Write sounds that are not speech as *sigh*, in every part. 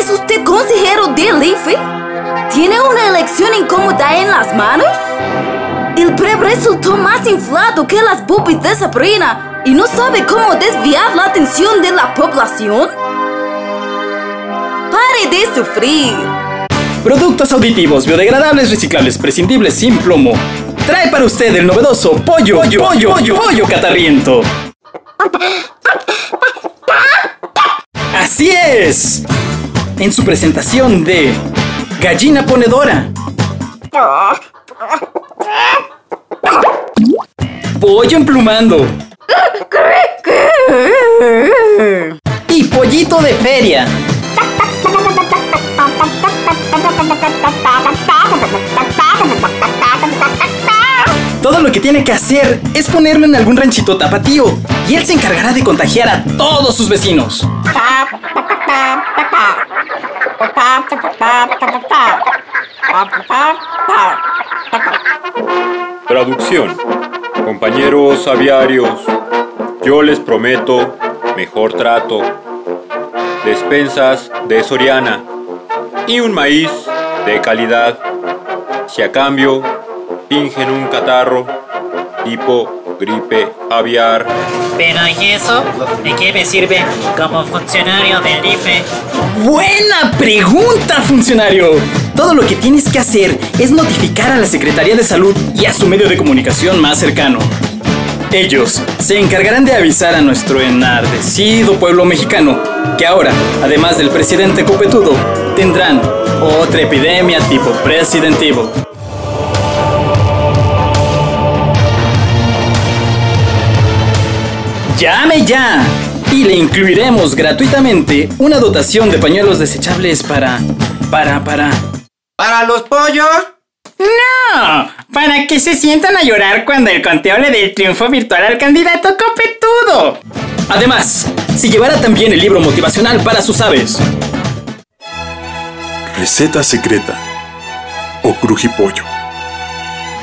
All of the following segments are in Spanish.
¿Es usted consejero del IFE? ¿Tiene una elección incómoda en las manos? El PREP resultó más inflado que las boobies de Sabrina y no sabe cómo desviar la atención de la población. ¡Pare de sufrir! Productos auditivos, biodegradables, reciclables, prescindibles, sin plomo. Trae para usted el novedoso pollo, pollo, pollo, pollo, pollo catarriento. *laughs* Así es. En su presentación de Gallina Ponedora. Pollo emplumando. Y pollito de feria. Todo lo que tiene que hacer es ponerlo en algún ranchito tapatío y él se encargará de contagiar a todos sus vecinos. Traducción. Compañeros aviarios, yo les prometo mejor trato, despensas de Soriana y un maíz de calidad. Si a cambio fingen un catarro tipo gripe aviar. Pero ¿y eso? ¿De qué me sirve como funcionario del IFE? Buena pregunta, funcionario. Todo lo que tienes que hacer es notificar a la Secretaría de Salud y a su medio de comunicación más cercano. Ellos se encargarán de avisar a nuestro enardecido pueblo mexicano que ahora, además del presidente copetudo, tendrán otra epidemia tipo Resident ¡Llame ya! Y le incluiremos gratuitamente una dotación de pañuelos desechables para... para... para... ¿Para los pollos? No, para que se sientan a llorar cuando el conteo le dé el triunfo virtual al candidato copetudo. Además, se llevará también el libro motivacional para sus aves. Receta secreta o crujipollo.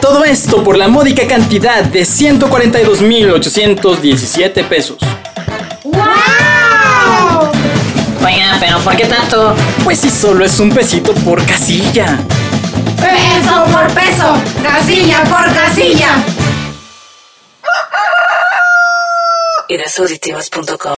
Todo esto por la módica cantidad de 142.817 pesos. Oiga, pero ¿por qué tanto? Pues si solo es un pesito por casilla. Peso por peso, casilla por casilla. Irasauditivas.com